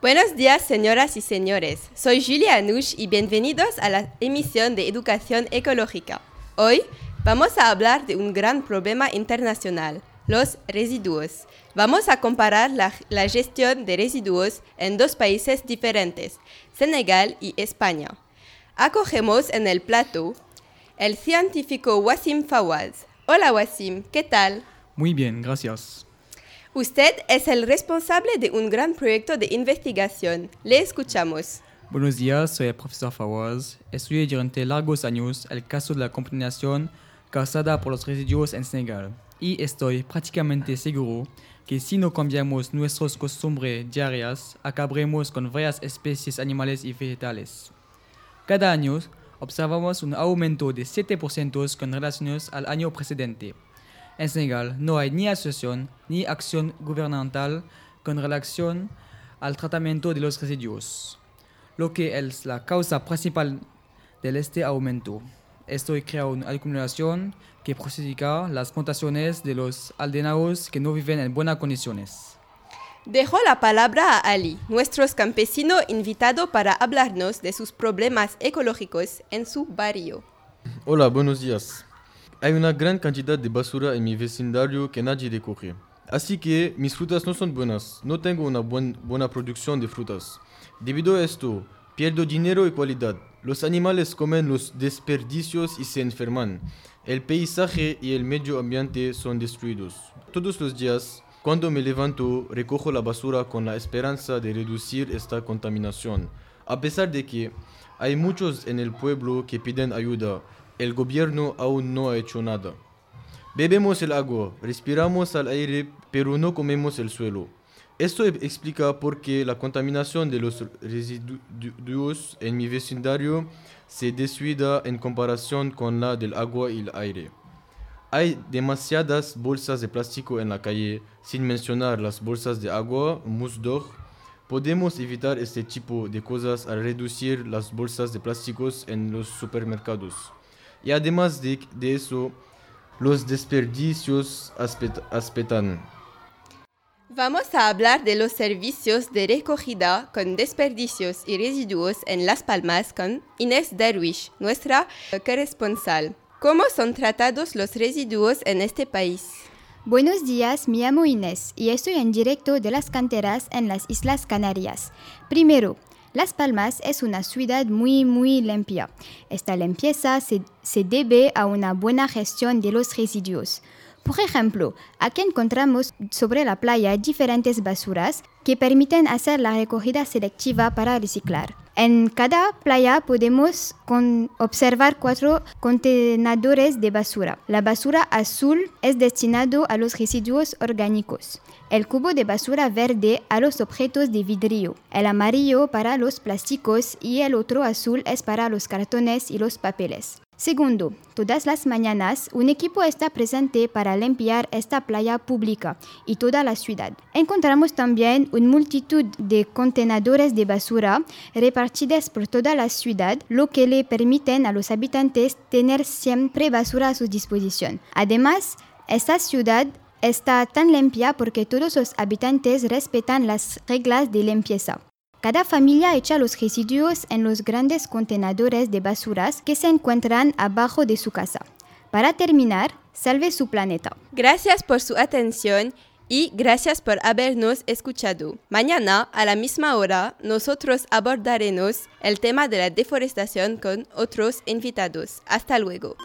Buenos días, señoras y señores. Soy Julia Anush y bienvenidos a la emisión de Educación Ecológica. Hoy vamos a hablar de un gran problema internacional, los residuos. Vamos a comparar la, gestión de residuos en dos países diferentes, Senegal y España. Acogemos en el plato el científico Wassim Fawaz. Hola Wassim, ¿qué tal? Muy bien, gracias. Usted es el responsable de un gran proyecto de investigación. Le escuchamos. Buenos días, soy el profesor Fawaz. Estudié durante largos años el caso de la contaminación causada por los residuos en Senegal y estoy prácticamente seguro que si no cambiamos nuestras costumbres diarias, acabaremos con varias especies animales y vegetales. Cada año observamos un aumento de 7% con relación al año precedente. En Senegal no hay ni asociación ni acción gubernamental con relación al tratamiento de los residuos, lo que es la causa principal de este aumento. Esto crea una acumulación que perjudica las plantaciones de los aldeanos que no viven en buenas condiciones. Dejo la palabra a Ali, nuestro campesino invitado para hablarnos de sus problemas ecológicos en su barrio. Hola, buenos días. Hay una gran cantidad de basura en mi vecindario que nadie recoge. Así que mis frutas no son buenas, no tengo una buena producción de frutas. Debido a esto, pierdo dinero y cualidad. Los animales comen los desperdicios y se enferman. El paisaje y el medio ambiente son destruidos. Todos los días, cuando me levanto, recojo la basura con la esperanza de reducir esta contaminación. A pesar de que hay muchos en el pueblo que piden ayuda, el gobierno aún no ha hecho nada. Bebemos el agua, respiramos al aire, pero no comemos el suelo. Esto explica por qué la contaminación de los residuos en mi vecindario se descuida en comparación con la del agua y el aire. Hay demasiadas bolsas de plástico en la calle, sin mencionar las bolsas de agua, musdor. Podemos evitar este tipo de cosas al reducir las bolsas de plásticos en los supermercados. Y además de, eso, los desperdicios aspetan. Vamos a hablar de los servicios de recogida con desperdicios y residuos en Las Palmas con Inés Derwish, nuestra corresponsal. ¿Cómo son tratados los residuos en este país? Buenos días, me llamo Inés y estoy en directo de las canteras en las Islas Canarias. Primero, las Palmas es una ciudad muy, muy limpia. Esta limpieza se, se, debe a una buena gestión de los residuos. Por ejemplo, aquí encontramos sobre la playa diferentes basuras que permiten hacer la recogida selectiva para reciclar. En cada playa podemos observar cuatro contenedores de basura. La basura azul es destinado a los residuos orgánicos, el cubo de basura verde a los objetos de vidrio, el amarillo para los plásticos y el otro azul es para los cartones y los papeles. Segundo, todas las mañanas un equipo está presente para limpiar esta playa pública y toda la ciudad. Encontramos también una multitud de contenedores de basura repartidos por toda la ciudad, lo que le permiten a los habitantes tener siempre basura a su disposición. Además, esta ciudad está tan limpia porque todos los habitantes respetan las reglas de limpieza. Cada familia echa los residuos en los grandes contenedores de basuras que se encuentran abajo de su casa. Para terminar, salve su planeta. Gracias por su atención y gracias por habernos escuchado. Mañana, a la misma hora, nosotros abordaremos el tema de la deforestación con otros invitados. Hasta luego.